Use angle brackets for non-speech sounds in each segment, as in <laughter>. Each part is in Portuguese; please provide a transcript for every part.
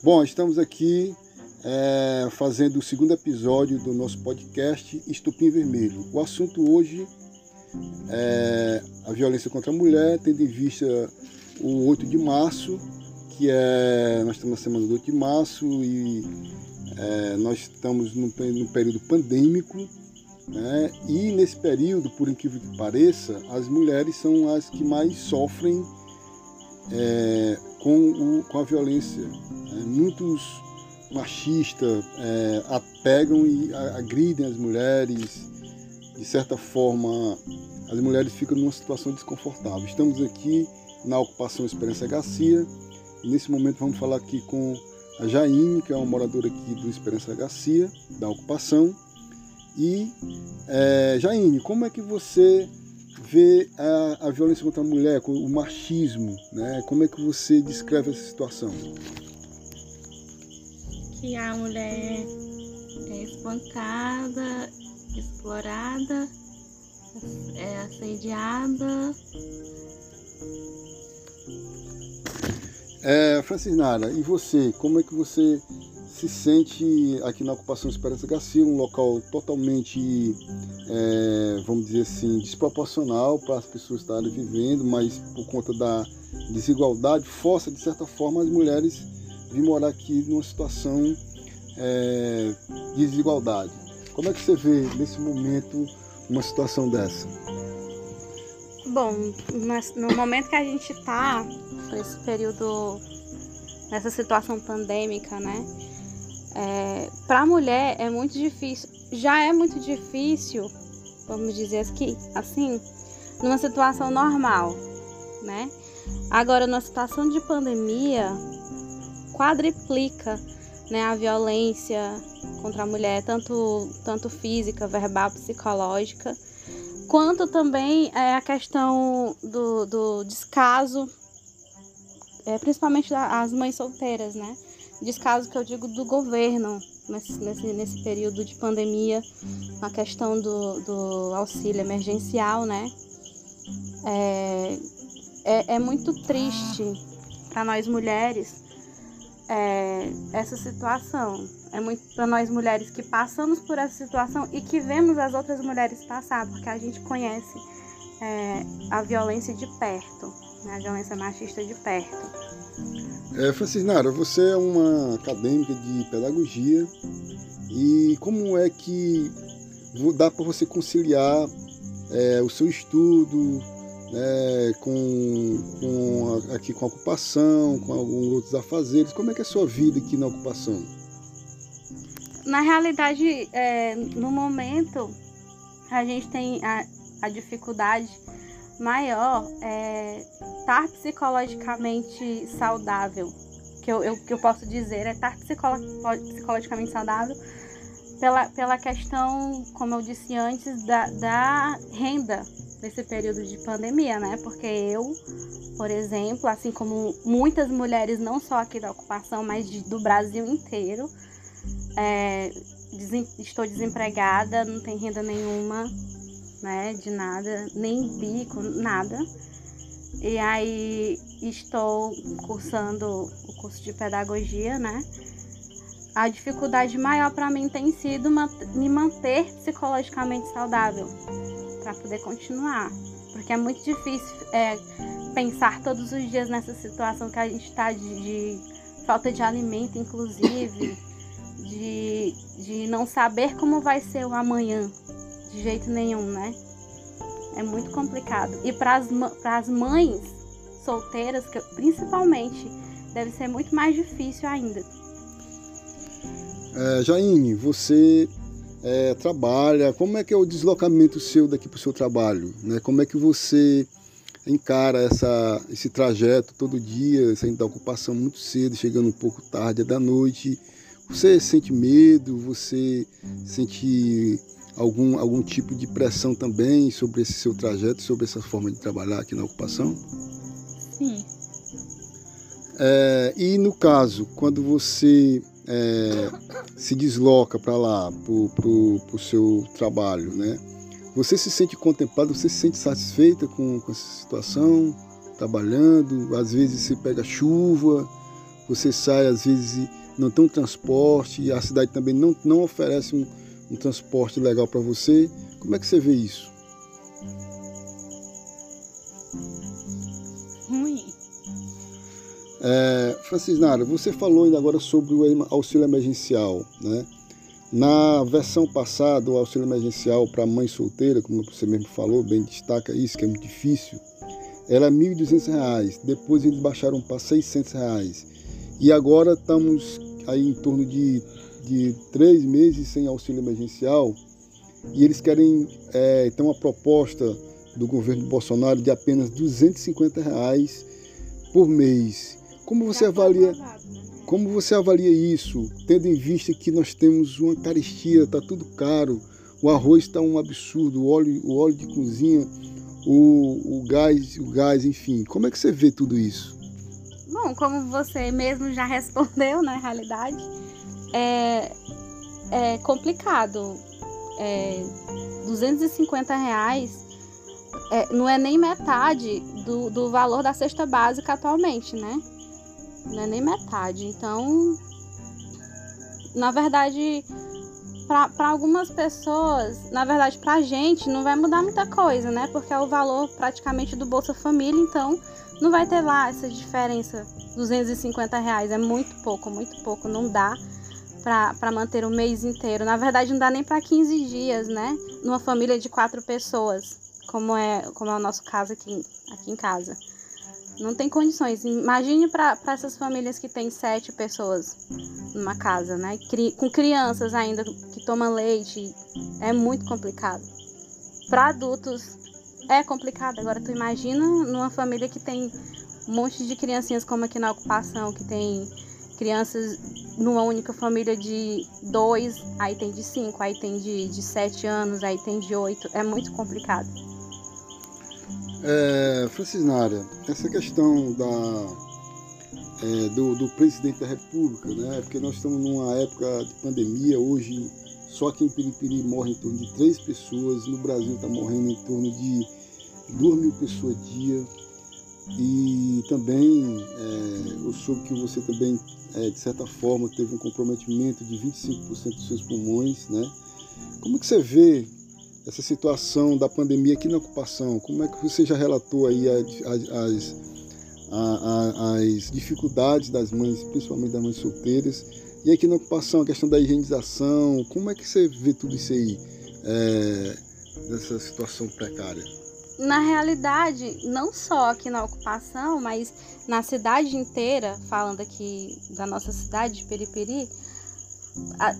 Bom, estamos aqui é, fazendo o segundo episódio do nosso podcast Estupim Vermelho. O assunto hoje é a violência contra a mulher, tendo em vista o 8 de março, que é. Nós estamos na semana do 8 de março e é, nós estamos num, num período pandêmico. Né? E nesse período, por incrível que pareça, as mulheres são as que mais sofrem é, com, o, com a violência. Muitos machistas é, apegam e agridem as mulheres, de certa forma, as mulheres ficam numa situação desconfortável. Estamos aqui na ocupação Esperança Garcia nesse momento vamos falar aqui com a Jaine, que é uma moradora aqui do Esperança Garcia, da ocupação. E, é, Jaine, como é que você vê a, a violência contra a mulher, o machismo, né? Como é que você descreve essa situação? Que a mulher é espancada, explorada, é assediada. É, Francisnara, e você, como é que você se sente aqui na ocupação Esperança Garcia, um local totalmente, é, vamos dizer assim, desproporcional para as pessoas estarem vivendo, mas por conta da desigualdade, força de certa forma as mulheres vir morar aqui numa situação é, de desigualdade. Como é que você vê nesse momento uma situação dessa? Bom, no momento que a gente está nesse período, nessa situação pandêmica, né? É, para a mulher é muito difícil, já é muito difícil, vamos dizer aqui, assim, numa situação normal, né? Agora, numa situação de pandemia, quadriplica né, a violência contra a mulher, tanto, tanto física, verbal, psicológica, quanto também é, a questão do, do descaso, é, principalmente das mães solteiras, né? descaso que eu digo do governo nesse, nesse, nesse período de pandemia, a questão do, do auxílio emergencial, né? É, é, é muito triste para nós mulheres é, essa situação. É muito para nós mulheres que passamos por essa situação e que vemos as outras mulheres passar, porque a gente conhece é, a violência de perto, né? a violência machista de perto. É, Francisnara, você é uma acadêmica de pedagogia e como é que dá para você conciliar é, o seu estudo né, com, com, aqui com a ocupação, com alguns outros afazeres? Como é que é a sua vida aqui na ocupação? Na realidade, é, no momento, a gente tem a, a dificuldade maior é estar psicologicamente saudável. Que eu, eu, que eu posso dizer é estar psicolo, psicologicamente saudável pela, pela questão, como eu disse antes, da, da renda nesse período de pandemia, né? Porque eu, por exemplo, assim como muitas mulheres, não só aqui da ocupação, mas de, do Brasil inteiro, é, desem, estou desempregada, não tenho renda nenhuma, né, de nada, nem bico, nada. E aí estou cursando o curso de pedagogia, né? A dificuldade maior para mim tem sido me manter psicologicamente saudável para poder continuar, porque é muito difícil é, pensar todos os dias nessa situação que a gente está de, de falta de alimento, inclusive, de, de não saber como vai ser o amanhã, de jeito nenhum, né? É muito complicado. E para as mães solteiras, que, principalmente, deve ser muito mais difícil ainda. É, Jaine, você é, trabalha, como é que é o deslocamento seu daqui para o seu trabalho? Né? Como é que você encara essa, esse trajeto todo dia, saindo da ocupação muito cedo, chegando um pouco tarde da noite? Você sente medo? Você sente algum, algum tipo de pressão também sobre esse seu trajeto, sobre essa forma de trabalhar aqui na ocupação? Sim. É, e no caso, quando você é, se desloca para lá, para o seu trabalho, né? Você se sente contemplado, você se sente satisfeita com, com essa situação, trabalhando, às vezes você pega chuva, você sai às vezes não tem um transporte, a cidade também não, não oferece um, um transporte legal para você. Como é que você vê isso? É, Francisnara, você falou ainda agora sobre o auxílio emergencial, né? Na versão passada, o auxílio emergencial para mãe solteira, como você mesmo falou, bem destaca isso, que é muito difícil, era R$ 1.200. Depois eles baixaram para 600 reais. E agora estamos aí em torno de, de três meses sem auxílio emergencial e eles querem é, ter uma proposta do governo Bolsonaro de apenas 250 reais por mês. Como você avalia? Como você avalia isso, tendo em vista que nós temos uma carestia, está tudo caro, o arroz está um absurdo, o óleo, o óleo de cozinha, o, o gás, o gás, enfim. Como é que você vê tudo isso? Bom, como você mesmo já <laughs> respondeu, na realidade, é, é complicado. É, 250 reais é, não é nem metade do, do valor da cesta básica atualmente, né? Não é nem metade. Então, na verdade, para algumas pessoas, na verdade, para a gente, não vai mudar muita coisa, né? Porque é o valor praticamente do Bolsa Família, então não vai ter lá essa diferença. 250 reais é muito pouco, muito pouco, não dá para manter o mês inteiro. Na verdade, não dá nem para 15 dias, né? Numa família de quatro pessoas, como é, como é o nosso caso aqui, aqui em casa. Não tem condições. Imagine para essas famílias que têm sete pessoas numa casa, né? Cri, com crianças ainda que tomam leite. É muito complicado. Para adultos é complicado. Agora tu imagina numa família que tem um monte de criancinhas como aqui na ocupação, que tem crianças numa única família de dois, aí tem de cinco, aí tem de, de sete anos, aí tem de oito. É muito complicado. É, Francisnária, essa questão da, é, do, do, presidente da República, né? Porque nós estamos numa época de pandemia, hoje só aqui em Piripiri morre em torno de três pessoas, no Brasil está morrendo em torno de duas mil pessoas dia. E também é, eu soube que você também, é, de certa forma, teve um comprometimento de 25% dos seus pulmões, né? Como que você vê essa situação da pandemia aqui na ocupação? Como é que você já relatou aí as, as, as dificuldades das mães, principalmente das mães solteiras? E aqui na ocupação, a questão da higienização, como é que você vê tudo isso aí, é, dessa situação precária? Na realidade, não só aqui na ocupação, mas na cidade inteira, falando aqui da nossa cidade de Periperi,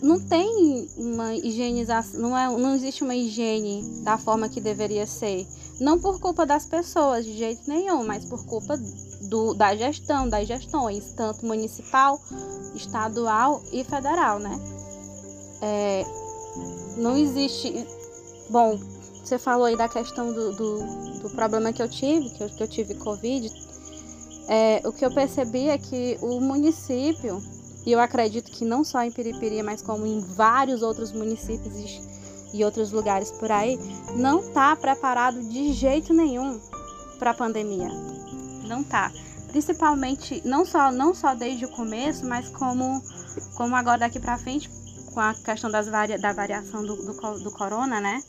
não tem uma higienização, não, é, não existe uma higiene da forma que deveria ser. Não por culpa das pessoas, de jeito nenhum, mas por culpa do, da gestão, das gestões, tanto municipal, estadual e federal, né? É, não existe. Bom, você falou aí da questão do, do, do problema que eu tive, que eu, que eu tive Covid. É, o que eu percebi é que o município e eu acredito que não só em Piripiri, mas como em vários outros municípios e outros lugares por aí, não está preparado de jeito nenhum para a pandemia. Não está. Principalmente, não só, não só desde o começo, mas como, como agora daqui para frente, com a questão das varia, da variação do, do, do corona, né?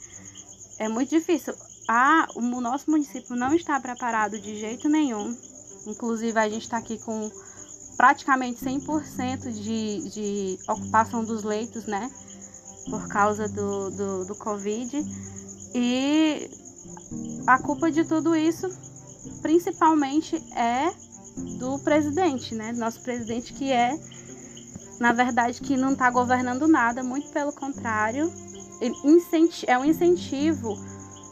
É muito difícil. Ah, o nosso município não está preparado de jeito nenhum. Inclusive, a gente está aqui com praticamente 100% de, de ocupação dos leitos, né? Por causa do, do, do Covid. E a culpa de tudo isso, principalmente, é do presidente, né? Nosso presidente que é, na verdade, que não está governando nada, muito pelo contrário, é um incentivo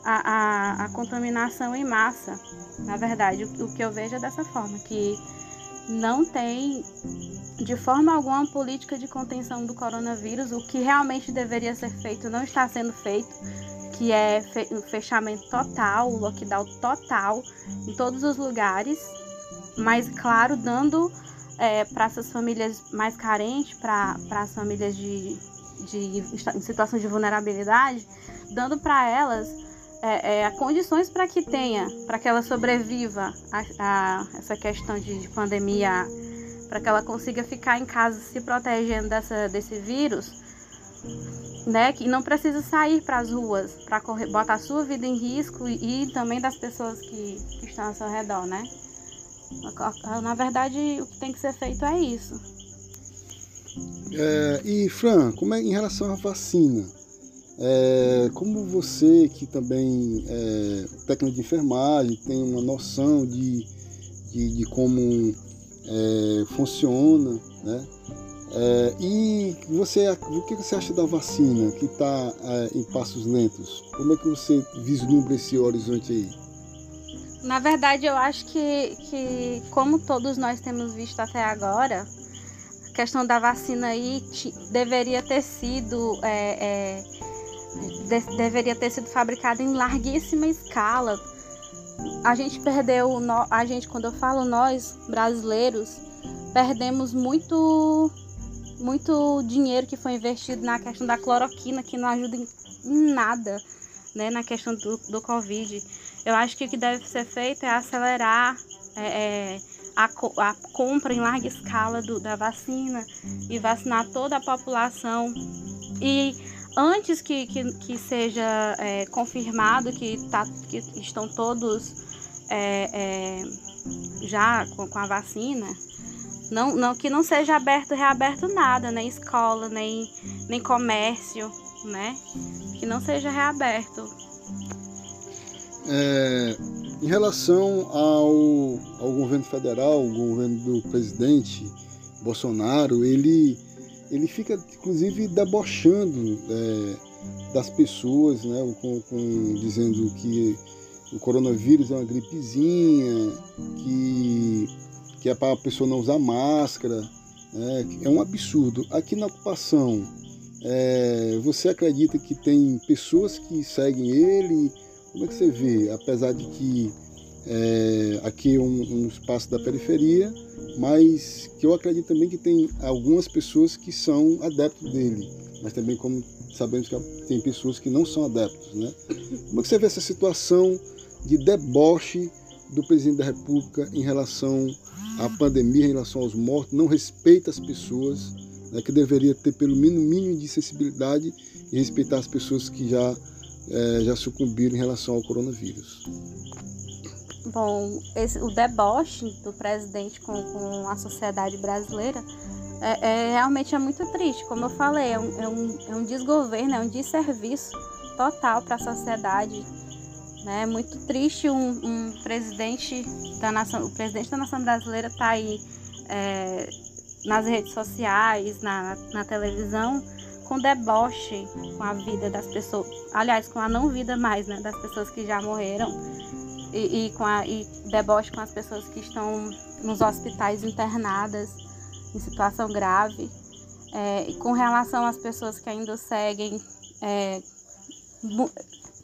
à, à, à contaminação em massa. Na verdade, o, o que eu vejo é dessa forma, que não tem de forma alguma política de contenção do coronavírus. O que realmente deveria ser feito não está sendo feito, que é o fechamento total, o lockdown total em todos os lugares, mas claro, dando é, para essas famílias mais carentes, para as famílias de, de, em situação de vulnerabilidade, dando para elas é, é, condições para que tenha, para que ela sobreviva a, a essa questão de, de, pandemia para que ela consiga ficar em casa se protegendo dessa, desse vírus, né? Que não precisa sair para as ruas para botar a sua vida em risco e, e também das pessoas que, que, estão ao seu redor, né? Na verdade, o que tem que ser feito é isso. É, e Fran, como é em relação à vacina? É, como você que também é técnico de enfermagem tem uma noção de, de, de como é, funciona, né? É, e você, o que você acha da vacina que está é, em passos lentos? Como é que você vislumbra esse horizonte aí? Na verdade, eu acho que, que como todos nós temos visto até agora, a questão da vacina aí deveria ter sido é, é, de, deveria ter sido fabricada em larguíssima escala. A gente perdeu, a gente quando eu falo nós brasileiros, perdemos muito muito dinheiro que foi investido na questão da cloroquina, que não ajuda em nada né, na questão do, do Covid. Eu acho que o que deve ser feito é acelerar é, é, a, a, compra em larga escala do, da vacina e vacinar toda a população. E antes que, que, que seja é, confirmado que, tá, que estão todos é, é, já com, com a vacina, não, não, que não seja aberto, reaberto nada, nem escola, nem, nem comércio, né? Que não seja reaberto. É, em relação ao, ao governo federal, o governo do presidente Bolsonaro, ele, ele fica inclusive debochando é, das pessoas, né? Com, com, dizendo que o coronavírus é uma gripezinha, que que é para a pessoa não usar máscara. Né? É um absurdo. Aqui na ocupação, é, você acredita que tem pessoas que seguem ele? Como é que você vê? Apesar de que é, aqui é um, um, espaço da periferia, mas que eu acredito também que tem algumas pessoas que são adeptos dele, mas também como sabemos que tem pessoas que não são adeptos, né? Como é que você vê essa situação de deboche do presidente da República em relação à pandemia, em relação aos mortos, não respeita as pessoas, né, que deveria ter pelo mínimo mínimo de sensibilidade e respeitar as pessoas que já, é, já sucumbiram em relação ao coronavírus. Bom, esse, o deboche do presidente com, com a sociedade brasileira é, é, realmente é muito triste. Como eu falei, é um, é um, é um desgoverno, é um desserviço total para a sociedade né? É muito triste um, um, presidente da nação, o presidente da nação brasileira tá aí é, nas redes sociais, na, na televisão, com deboche com a vida das pessoas, aliás, com a não vida mais, né, das pessoas que já morreram e, e com a e deboche com as pessoas que estão nos hospitais internadas em situação grave, é, com relação às pessoas que ainda seguem é,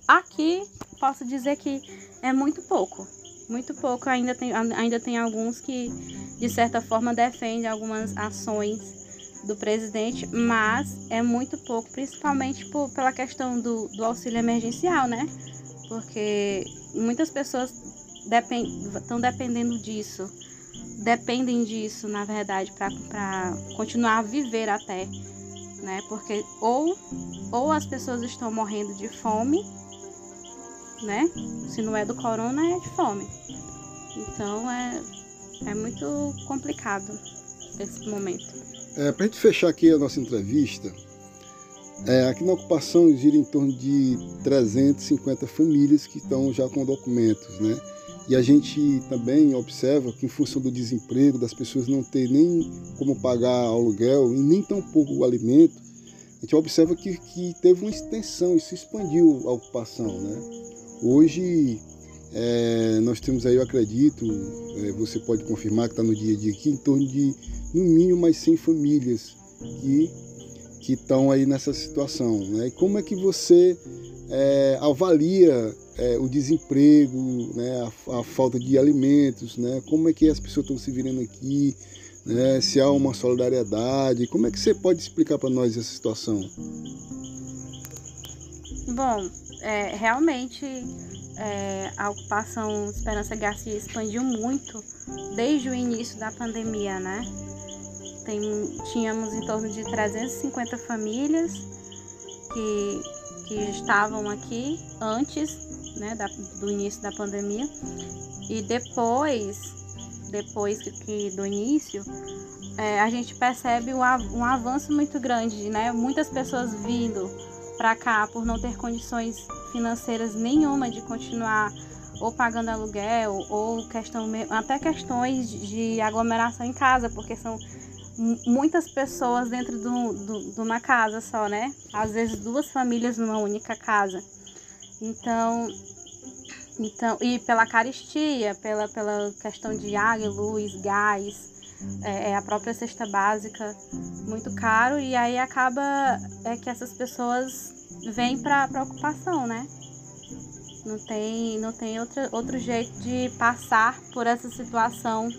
aqui posso dizer que é muito pouco. Muito pouco. Ainda tem, ainda tem alguns que, de certa forma, defendem algumas ações do presidente, mas é muito pouco, principalmente por, pela questão do, do auxílio emergencial, né? Porque muitas pessoas estão depend, dependendo disso, dependem disso, na verdade, para continuar a viver até, né? Porque ou, ou as pessoas estão morrendo de fome, né? Se não é do corona, é de fome. Então é, é muito complicado esse momento. É, Para a gente fechar aqui a nossa entrevista, é, aqui na ocupação gira em torno de 350 famílias que estão já com documentos, né? E a gente também observa que, em função do desemprego, das pessoas não terem nem como pagar aluguel e nem tão pouco o alimento, a gente observa que, que teve uma extensão e se expandiu a ocupação, né? Hoje é, nós temos aí, eu acredito, é, você pode confirmar que está no dia a dia aqui, em torno de no mínimo mais 100 famílias que que estão aí nessa situação. Né? E como é que você é, avalia é, o desemprego, né? a, a, falta de alimentos, né? como é que as pessoas estão se virando aqui, né? se há uma solidariedade, como é que você pode explicar para nós essa situação? Bom, é, realmente é, a ocupação Esperança Garcia expandiu muito desde o início da pandemia, né? Tem, tínhamos em torno de 350 famílias que, que estavam aqui antes né, da, do início da pandemia e depois, depois que, que do início, é, a gente percebe um, um avanço muito grande, né? Muitas pessoas vindo para cá por não ter condições financeiras nenhuma de continuar ou pagando aluguel ou questão até questões de aglomeração em casa, porque são muitas pessoas dentro de do, uma casa só, né? Às vezes duas famílias numa única casa. Então, então e pela caristia, pela, pela questão de água, luz, gás, é, é, a própria cesta básica muito caro e aí acaba é que essas pessoas vêm para preocupação, né? Não tem, não tem outra, outro jeito de passar por essa situação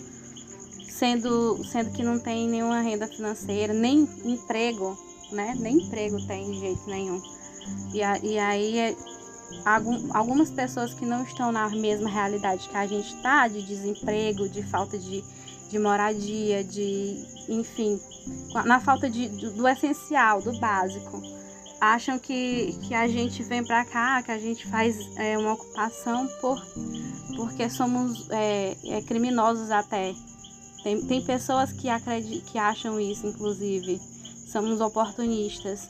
sendo, sendo que não tem nenhuma renda financeira, nem emprego, né? Nem emprego tem de jeito nenhum. E, a, e aí é, algum, algumas pessoas que não estão na mesma realidade que a gente está, de desemprego, de falta de, de moradia, de enfim, na falta de, do, do essencial, do básico. Acham que, que a gente vem para cá, que a gente faz é, uma ocupação por, porque somos é, é, criminosos até. Tem, tem pessoas que, acreditam, que acham isso, inclusive. Somos oportunistas.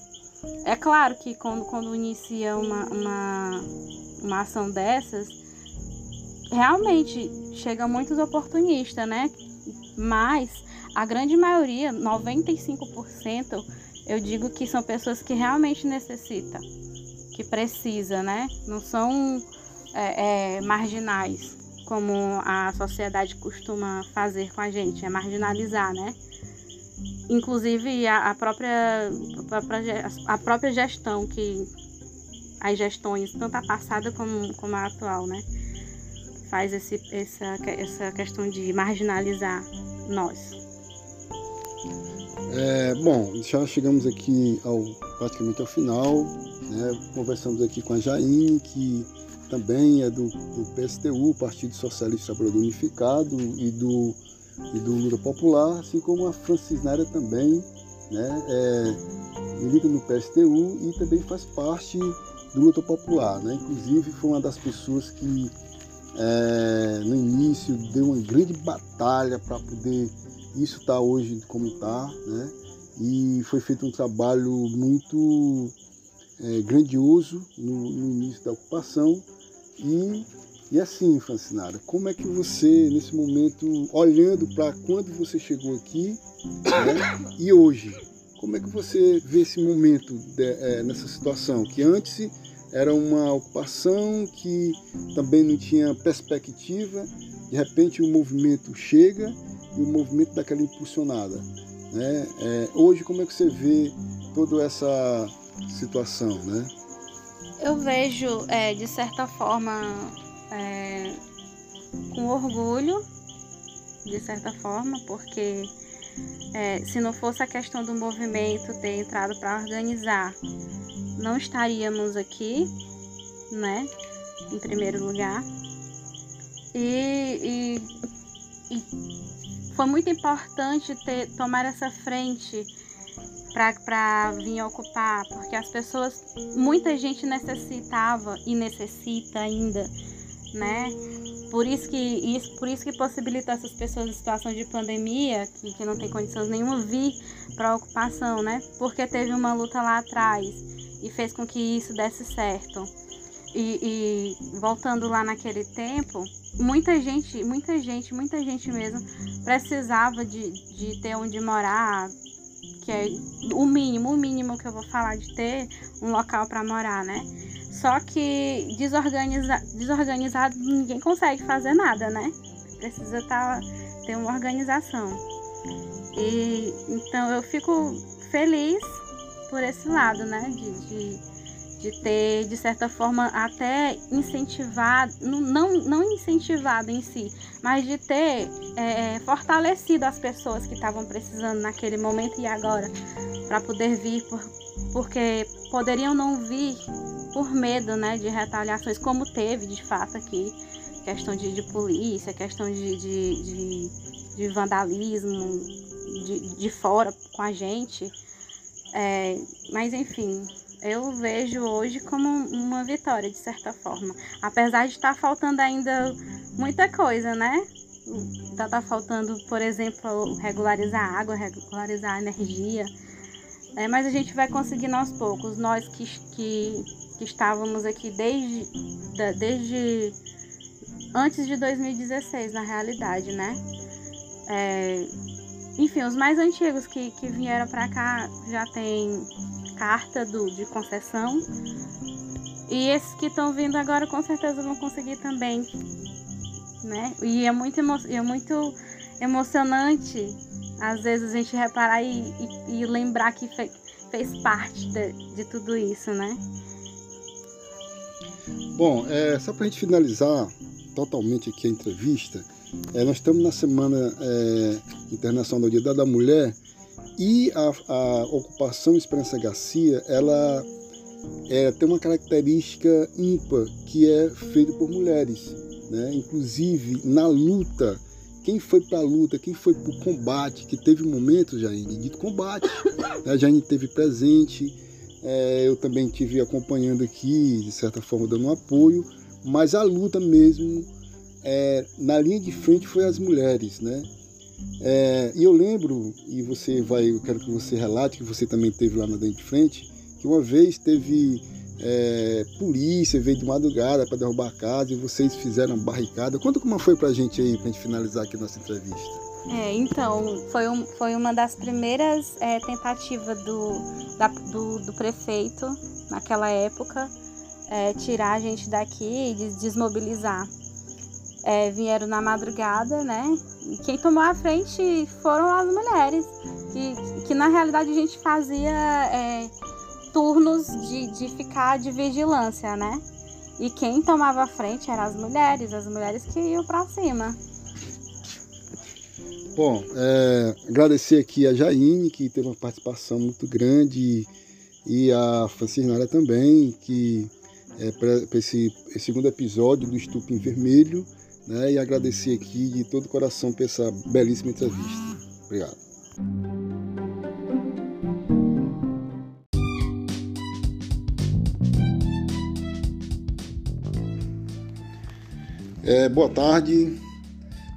É claro que quando, quando inicia uma, uma, uma ação dessas, realmente chega muitos oportunistas, né? Mas a grande maioria, 95%, eu digo que são pessoas que realmente necessitam, que precisa, né? Não são é, é, marginais, como a sociedade costuma fazer com a gente, é marginalizar, né? Inclusive a, a própria, a própria gestão que as gestões, tanto a passada como, como a atual, né? Faz esse, essa, essa questão de marginalizar nós. É, bom, já chegamos aqui ao, praticamente ao final. Né? Conversamos aqui com a Jaine, que também é do, do PSTU, Partido Socialista Trabalhador Unificado, e do, e do Lula Popular, assim como a Francisnária também, né? É, milita no PSTU e também faz parte do Luta Popular. Né? Inclusive foi uma das pessoas que é, no início deu uma grande batalha para poder isso estar tá hoje como está, né? E foi feito um trabalho muito é, grandioso no, no, início da ocupação. E, e assim, Francinara, como é que você, nesse momento, olhando para quando você chegou aqui né, e hoje, como é que você vê esse momento de, é, nessa situação? Que antes era uma ocupação que também não tinha perspectiva, de repente o movimento chega e o movimento daquela impulsionada. Né? É, hoje, como é que você vê toda essa situação? Né? Eu vejo, é, de certa forma, é, com orgulho, de certa forma, porque é, se não fosse a questão do movimento ter entrado para organizar não estaríamos aqui, né? Em primeiro lugar. E, e, e foi muito importante ter, tomar essa frente para vir ocupar, porque as pessoas, muita gente necessitava e necessita ainda, né? Por isso que isso, por isso que possibilita essas pessoas em situação de pandemia, que, que não tem condições nenhuma, vir para ocupação, né? Porque teve uma luta lá atrás e fez com que isso desse certo. E, e, voltando lá naquele tempo, muita gente, muita gente, muita gente mesmo precisava de, de ter onde morar, que é o mínimo, o mínimo que eu vou falar de ter um local para morar, né? Só que desorganiza, desorganizado ninguém consegue fazer nada, né? Precisa tá, ter uma organização. E então eu fico feliz por esse lado, né? De, de, de ter, de certa forma, até incentivado, não, não incentivado em si, mas de ter é, fortalecido as pessoas que estavam precisando naquele momento e agora, para poder vir, por, porque poderiam não vir por medo, né, de retaliações, como teve de fato aqui, questão de, de polícia, questão de, de, de, de vandalismo de, de fora com a gente. É, mas enfim, eu vejo hoje como uma vitória, de certa forma. Apesar de estar faltando ainda muita coisa, né? Tá, tá faltando, por exemplo, regularizar a água, regularizar a energia. É, mas a gente vai conseguindo aos poucos. Nós que, que, que estávamos aqui desde, desde antes de 2016, na realidade, né? É, enfim, os mais antigos que, que vieram para cá já tem carta do, de concessão. E esses que estão vindo agora com certeza vão conseguir também. Né? E é muito, emo é muito emocionante, às vezes, a gente reparar e, e, e lembrar que fe fez parte de, de, tudo isso, né? Bom, é, só para a gente finalizar totalmente aqui a entrevista, é, nós estamos na Semana é, Internacional do Dia da Mulher e a, a ocupação Esperança Garcia, ela é, tem uma característica ímpar, que é feita por mulheres. Né? Inclusive, na luta, quem foi para a luta, quem foi para o combate, que teve momentos, Jaine, de combate. Né? A Jaine teve presente, é, eu também tive acompanhando aqui, de certa forma, dando um apoio, mas a luta mesmo, é, na linha de frente, foi as mulheres, né? É, e eu lembro, e você vai, eu quero que você relate, que você também teve lá na linha de frente, que uma vez teve é, polícia, veio de madrugada para derrubar a casa e vocês fizeram barricada. Conta como foi pra gente aí, pra gente finalizar aqui nossa entrevista. É, então, foi, um, foi uma das primeiras é, tentativas do, da, do, do, prefeito, naquela época, é, tirar a gente daqui e desmobilizar é, vieram na madrugada, né? Quem tomou a frente foram as mulheres, que, que na realidade a gente fazia é, turnos de, de ficar de vigilância, né? E quem tomava a frente eram as mulheres, as mulheres que iam para cima. Bom, é, agradecer aqui a Jaine, que teve uma participação muito grande, e a Francisnara também, que é, para esse, esse segundo episódio do Estupim Vermelho, né, e agradecer aqui de todo o coração por essa belíssima entrevista. Obrigado. É, boa tarde,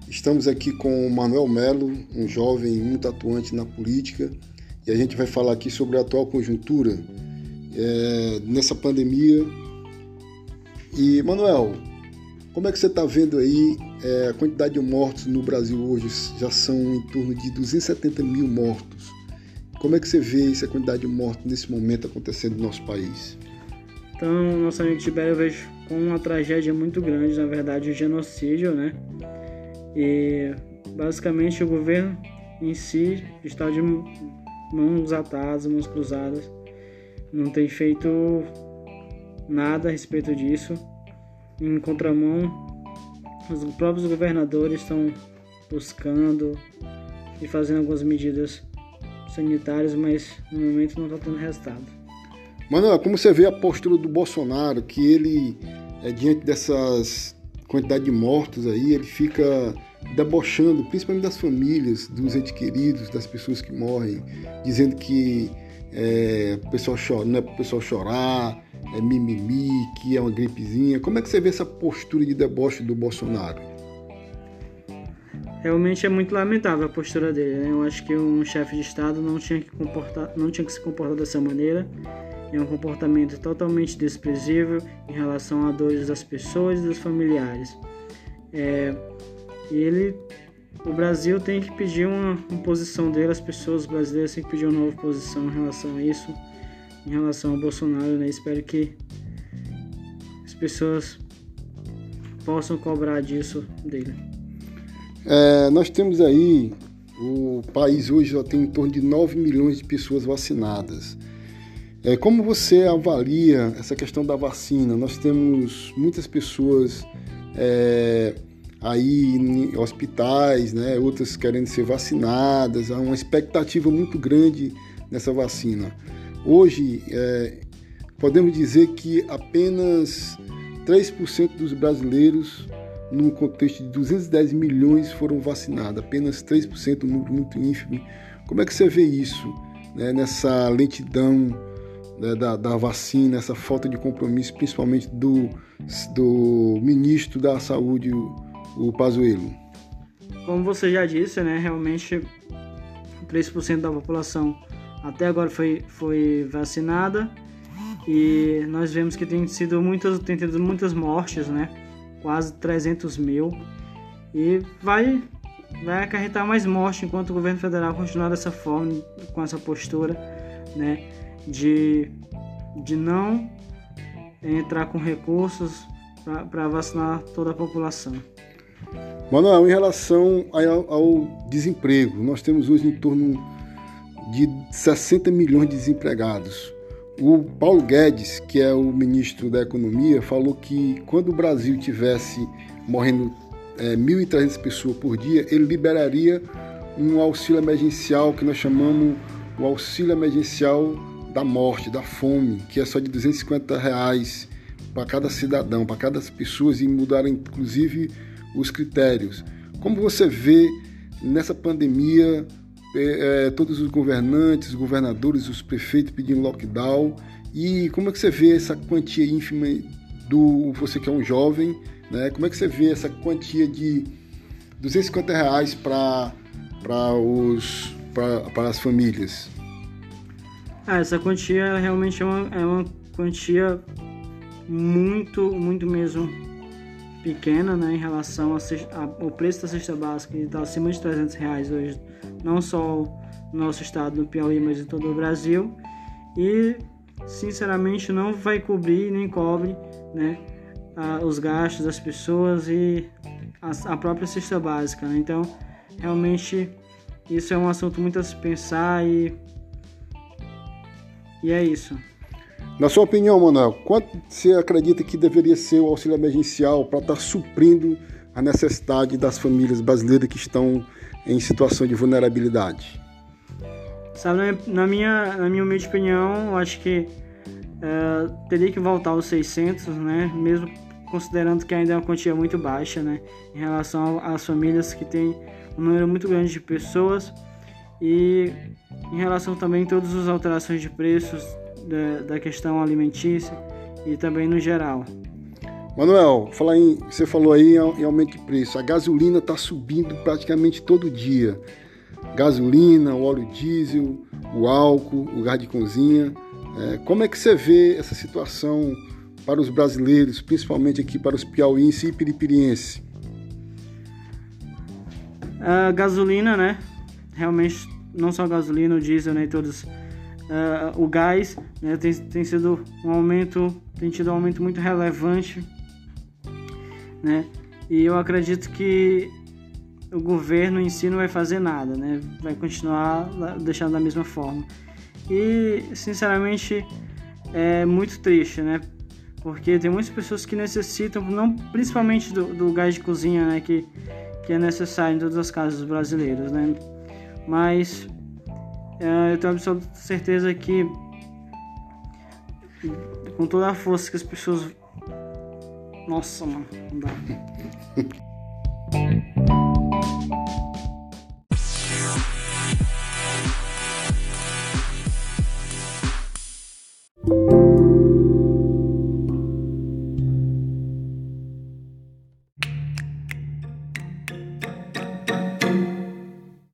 estamos aqui com o Manuel Melo, um jovem muito atuante na política, e a gente vai falar aqui sobre a atual conjuntura é, nessa pandemia. E, Manuel, como é que você está vendo aí é, a quantidade de mortos no Brasil hoje? Já são em torno de 270 mil mortos. Como é que você vê essa quantidade de mortos nesse momento acontecendo no nosso país? Então, nosso amigo Tibério eu vejo como uma tragédia muito grande, na verdade, um genocídio, né? E basicamente o governo em si está de mãos atadas, mãos cruzadas, não tem feito nada a respeito disso em contramão, os próprios governadores estão buscando e fazendo algumas medidas sanitárias, mas no momento não está tendo resultado. Manuel, como você vê a postura do Bolsonaro, que ele, é, diante dessas quantidade de mortos aí, ele fica debochando, principalmente das famílias, dos entes queridos, das pessoas que morrem, dizendo que é, pessoal chora, não é pessoal chorar, é mimimi, que é uma gripezinha. Como é que você vê essa postura de deboche do Bolsonaro? Realmente é muito lamentável a postura dele. Né? Eu acho que um chefe de Estado não tinha que comportar, não tinha que se comportar dessa maneira. É um comportamento totalmente desprezível em relação a dores das pessoas e dos familiares. É, ele, o Brasil tem que pedir uma, uma posição dele, as pessoas brasileiras têm que pedir uma nova posição em relação a isso em relação ao Bolsonaro, né? Espero que as pessoas possam cobrar disso dele. É, nós temos aí, o país hoje já tem em torno de 9 milhões de pessoas vacinadas. É, como você avalia essa questão da vacina? Nós temos muitas pessoas é, aí em hospitais, né, outras querendo ser vacinadas, há uma expectativa muito grande nessa vacina. Hoje, é, podemos dizer que apenas 3% dos brasileiros, num contexto de 210 milhões, foram vacinados. Apenas 3%, um número muito ínfimo. Como é que você vê isso, né, nessa lentidão né, da, da, vacina, essa falta de compromisso, principalmente do, do ministro da Saúde, o, Pazuello? Como você já disse, né, realmente 3% da população até agora foi, foi vacinada e nós vemos que tem sido muitas, tem tido muitas mortes, né? Quase 300 mil e vai vai acarretar mais morte enquanto o governo federal continuar dessa forma, com essa postura, né? De, de não entrar com recursos para vacinar toda a população. Manuel, em relação ao, desemprego, nós temos hoje em torno de 60 milhões de desempregados. O Paulo Guedes, que é o ministro da Economia, falou que quando o Brasil tivesse morrendo é, 1.300 pessoas por dia, ele liberaria um auxílio emergencial que nós chamamos o auxílio emergencial da morte, da fome, que é só de 250 reais para cada cidadão, para cada pessoa, e mudaram inclusive os critérios. Como você vê nessa pandemia é, é, todos os governantes, governadores, os prefeitos pedindo lockdown. E como é que você vê essa quantia ínfima do você que é um jovem, né? Como é que você vê essa quantia de 250 reais para para os para as famílias? Ah, essa quantia realmente é uma, é uma quantia muito muito mesmo pequena, né, em relação ao preço da cesta básica, que está acima de 300 reais hoje não só no nosso estado, no Piauí, mas em todo o Brasil. E, sinceramente, não vai cobrir nem cobre né, a, os gastos das pessoas e a, a própria cesta básica. Né? Então, realmente, isso é um assunto muito a se pensar e, e é isso. Na sua opinião, Manuel, quanto você acredita que deveria ser o auxílio emergencial para estar tá suprindo a necessidade das famílias brasileiras que estão em situação de vulnerabilidade? Sabe, na minha, na minha humilde opinião, eu acho que é, teria que voltar aos 600, né? Mesmo considerando que ainda é uma quantia muito baixa, né? Em relação às famílias que têm um número muito grande de pessoas e em relação também a todas as alterações de preços da, da questão alimentícia e também no geral. Manuel, falar em, você falou aí em aumento de preço. A gasolina está subindo praticamente todo dia. Gasolina, o óleo diesel, o álcool, o gás de cozinha. É, como é que você vê essa situação para os brasileiros, principalmente aqui para os piauienses e piripirienses? A gasolina, né? Realmente, não só a gasolina, o diesel, né? Todos, uh, o gás né? tem, tem sido um aumento, tem tido um aumento muito relevante né? E eu acredito que o governo em si não vai fazer nada, né? Vai continuar deixando da mesma forma. E, sinceramente, é muito triste, né? Porque tem muitas pessoas que necessitam, não principalmente do, do gás de cozinha, né? Que, que é necessário em todas as casas brasileiras, né? Mas eu tenho absoluta certeza que com toda a força que as pessoas nossa, mano, não dá. <laughs>